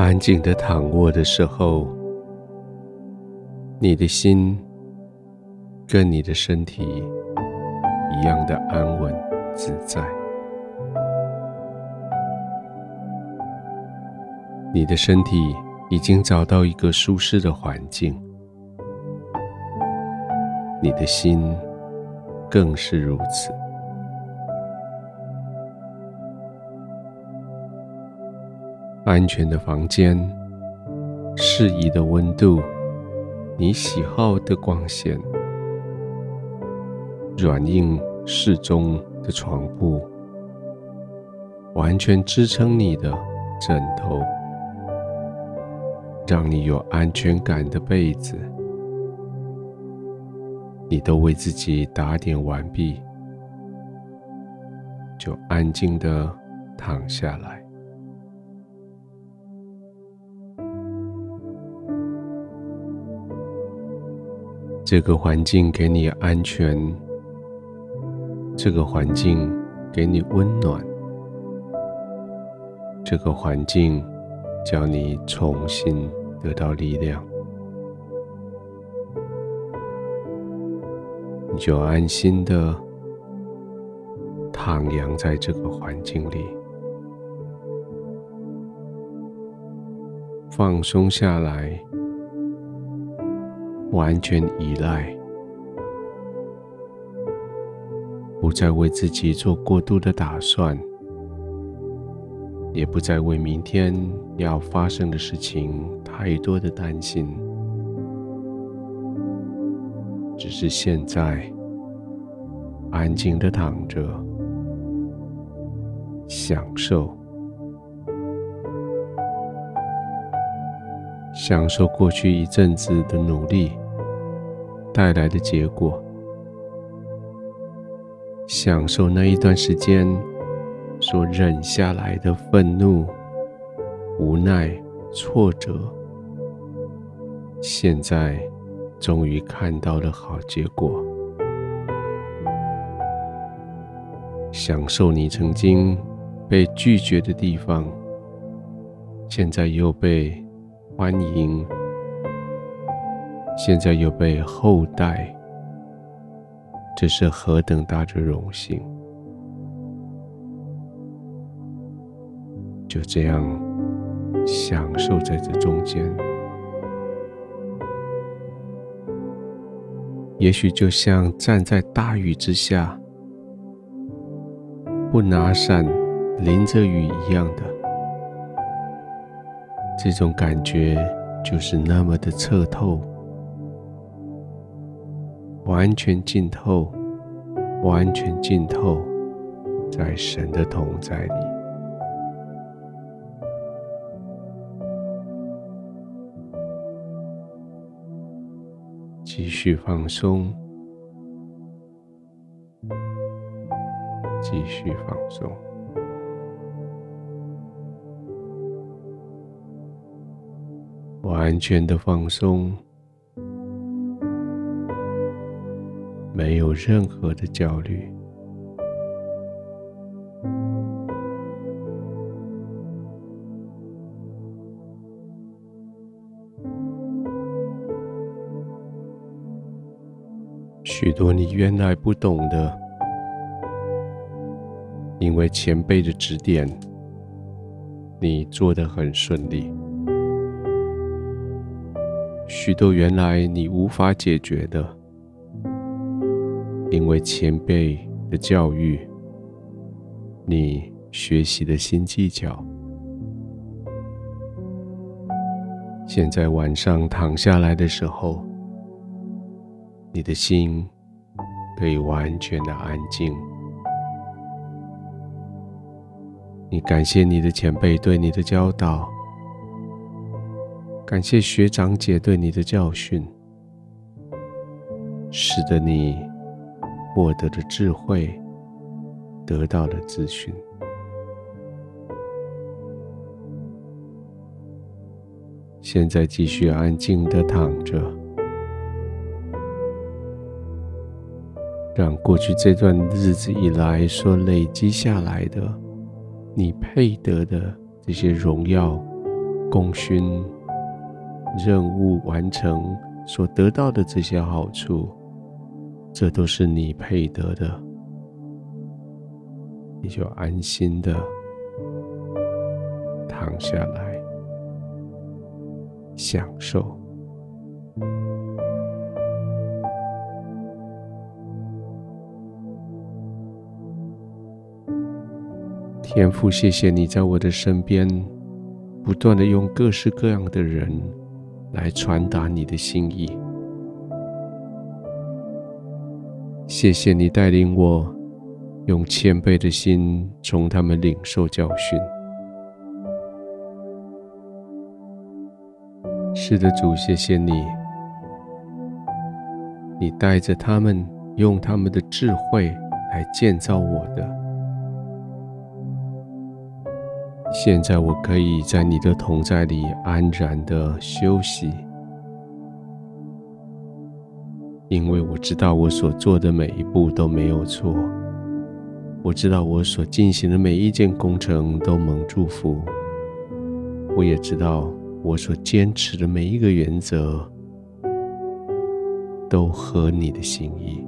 安静的躺卧的时候，你的心跟你的身体一样的安稳自在。你的身体已经找到一个舒适的环境，你的心更是如此。安全的房间，适宜的温度，你喜好的光线，软硬适中的床铺，完全支撑你的枕头，让你有安全感的被子，你都为自己打点完毕，就安静的躺下来。这个环境给你安全，这个环境给你温暖，这个环境叫你重新得到力量，你就安心的徜徉在这个环境里，放松下来。完全依赖，不再为自己做过度的打算，也不再为明天要发生的事情太多的担心，只是现在安静的躺着，享受。享受过去一阵子的努力带来的结果，享受那一段时间所忍下来的愤怒、无奈、挫折，现在终于看到了好结果。享受你曾经被拒绝的地方，现在又被。欢迎，现在又被厚待，这是何等大的荣幸！就这样享受在这中间，也许就像站在大雨之下，不拿伞淋着雨一样的。这种感觉就是那么的彻透，完全浸透，完全浸透在神的同在里。继续放松，继续放松。完全的放松，没有任何的焦虑。许多你原来不懂的，因为前辈的指点，你做得很顺利。许多原来你无法解决的，因为前辈的教育，你学习的新技巧，现在晚上躺下来的时候，你的心可以完全的安静。你感谢你的前辈对你的教导。感谢学长姐对你的教训，使得你获得了智慧，得到了资讯。现在继续安静的躺着，让过去这段日子以来所累积下来的，你配得的这些荣耀。功勋、任务完成所得到的这些好处，这都是你配得的，你就安心的躺下来，享受。天父，谢谢你在我的身边，不断的用各式各样的人来传达你的心意。谢谢你带领我，用谦卑的心从他们领受教训。是的，主，谢谢你，你带着他们，用他们的智慧来建造我的。现在我可以在你的同在里安然的休息，因为我知道我所做的每一步都没有错，我知道我所进行的每一件工程都蒙祝福，我也知道我所坚持的每一个原则都合你的心意。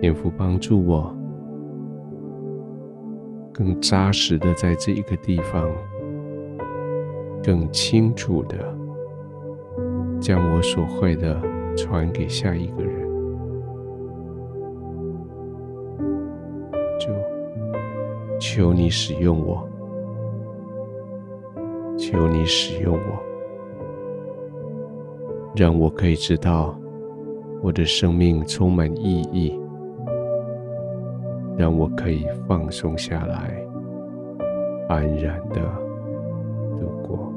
天父帮助我。更扎实的在这一个地方，更清楚的将我所会的传给下一个人。主，求你使用我，求你使用我，让我可以知道我的生命充满意义。让我可以放松下来，安然的度过。